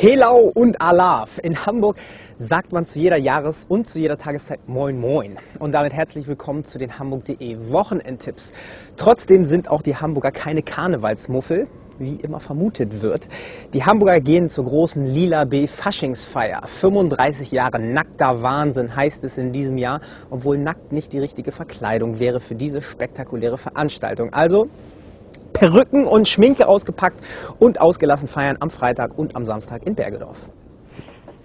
Helau und Alaf. In Hamburg sagt man zu jeder Jahres- und zu jeder Tageszeit Moin Moin. Und damit herzlich willkommen zu den Hamburg.de Wochenendtipps. Trotzdem sind auch die Hamburger keine Karnevalsmuffel, wie immer vermutet wird. Die Hamburger gehen zur großen Lila B Faschingsfeier. 35 Jahre nackter Wahnsinn heißt es in diesem Jahr, obwohl nackt nicht die richtige Verkleidung wäre für diese spektakuläre Veranstaltung. Also Perücken und Schminke ausgepackt und ausgelassen feiern am Freitag und am Samstag in Bergedorf.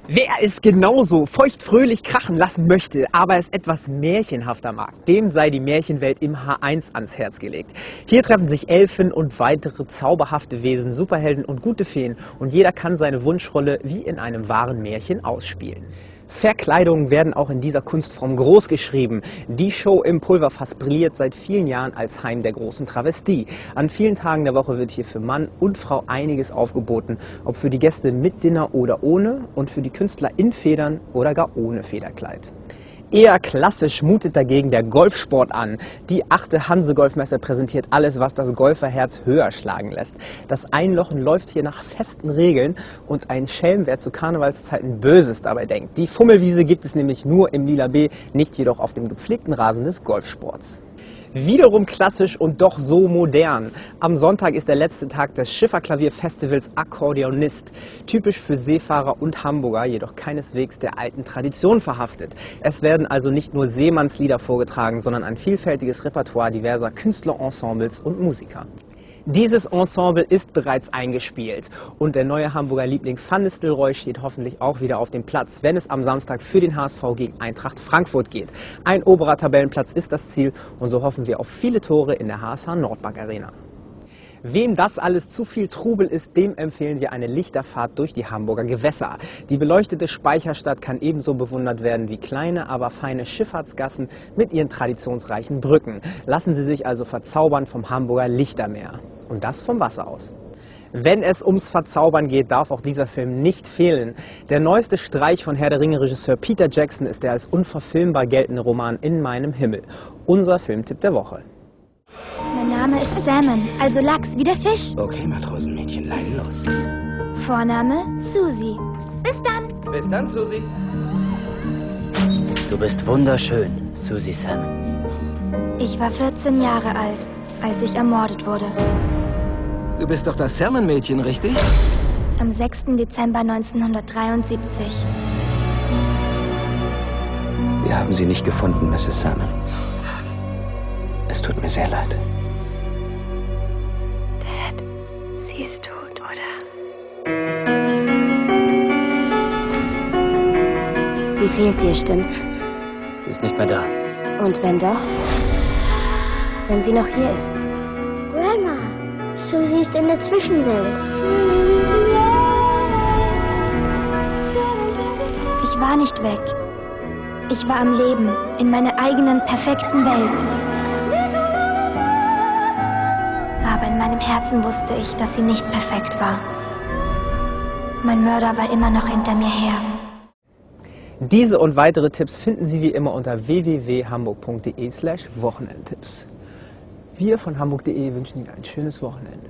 Wer es genauso feuchtfröhlich krachen lassen möchte, aber es etwas märchenhafter mag, dem sei die Märchenwelt im H1 ans Herz gelegt. Hier treffen sich Elfen und weitere zauberhafte Wesen, Superhelden und gute Feen und jeder kann seine Wunschrolle wie in einem wahren Märchen ausspielen. Verkleidungen werden auch in dieser Kunstform groß geschrieben. Die Show im Pulverfass brilliert seit vielen Jahren als Heim der großen Travestie. An vielen Tagen der Woche wird hier für Mann und Frau einiges aufgeboten, ob für die Gäste mit Dinner oder ohne und für die Künstler in Federn oder gar ohne Federkleid. Eher klassisch mutet dagegen der Golfsport an. Die achte Hanse-Golfmesse präsentiert alles, was das Golferherz höher schlagen lässt. Das Einlochen läuft hier nach festen Regeln und ein Schelm, wer zu Karnevalszeiten Böses dabei denkt. Die Fummelwiese gibt es nämlich nur im Lila B, nicht jedoch auf dem gepflegten Rasen des Golfsports. Wiederum klassisch und doch so modern. Am Sonntag ist der letzte Tag des Schifferklavierfestivals Akkordeonist. Typisch für Seefahrer und Hamburger, jedoch keineswegs der alten Tradition verhaftet. Es werden also nicht nur Seemannslieder vorgetragen, sondern ein vielfältiges Repertoire diverser Künstlerensembles und Musiker. Dieses Ensemble ist bereits eingespielt und der neue Hamburger Liebling Van Nistelrooy steht hoffentlich auch wieder auf dem Platz, wenn es am Samstag für den HSV gegen Eintracht Frankfurt geht. Ein oberer Tabellenplatz ist das Ziel und so hoffen wir auf viele Tore in der HSH Nordbank Arena. Wem das alles zu viel Trubel ist, dem empfehlen wir eine Lichterfahrt durch die Hamburger Gewässer. Die beleuchtete Speicherstadt kann ebenso bewundert werden wie kleine, aber feine Schifffahrtsgassen mit ihren traditionsreichen Brücken. Lassen Sie sich also verzaubern vom Hamburger Lichtermeer. Und das vom Wasser aus. Wenn es ums Verzaubern geht, darf auch dieser Film nicht fehlen. Der neueste Streich von Herr der Ringe-Regisseur Peter Jackson ist der als unverfilmbar geltende Roman In meinem Himmel. Unser Filmtipp der Woche. Mein Name ist Salmon, also Lachs wie der Fisch. Okay, Matrosenmädchen, Leinen los. Vorname Susi. Bis dann. Bis dann, Susi. Du bist wunderschön, Susie Salmon. Ich war 14 Jahre alt, als ich ermordet wurde. Du bist doch das Salmon-Mädchen, richtig? Am 6. Dezember 1973. Wir haben sie nicht gefunden, Mrs. Salmon. Es tut mir sehr leid. Dad, sie ist tot, oder? Sie fehlt dir, stimmt's? Sie ist nicht mehr da. Und wenn doch? Wenn sie noch hier ist. Grandma, Susie ist in der Zwischenwelt. Ich war nicht weg. Ich war am Leben, in meiner eigenen perfekten Welt. Aber in meinem Herzen wusste ich, dass sie nicht perfekt war. Mein Mörder war immer noch hinter mir her. Diese und weitere Tipps finden Sie wie immer unter www.hamburg.de slash Wochenendtipps. Wir von hamburg.de wünschen Ihnen ein schönes Wochenende.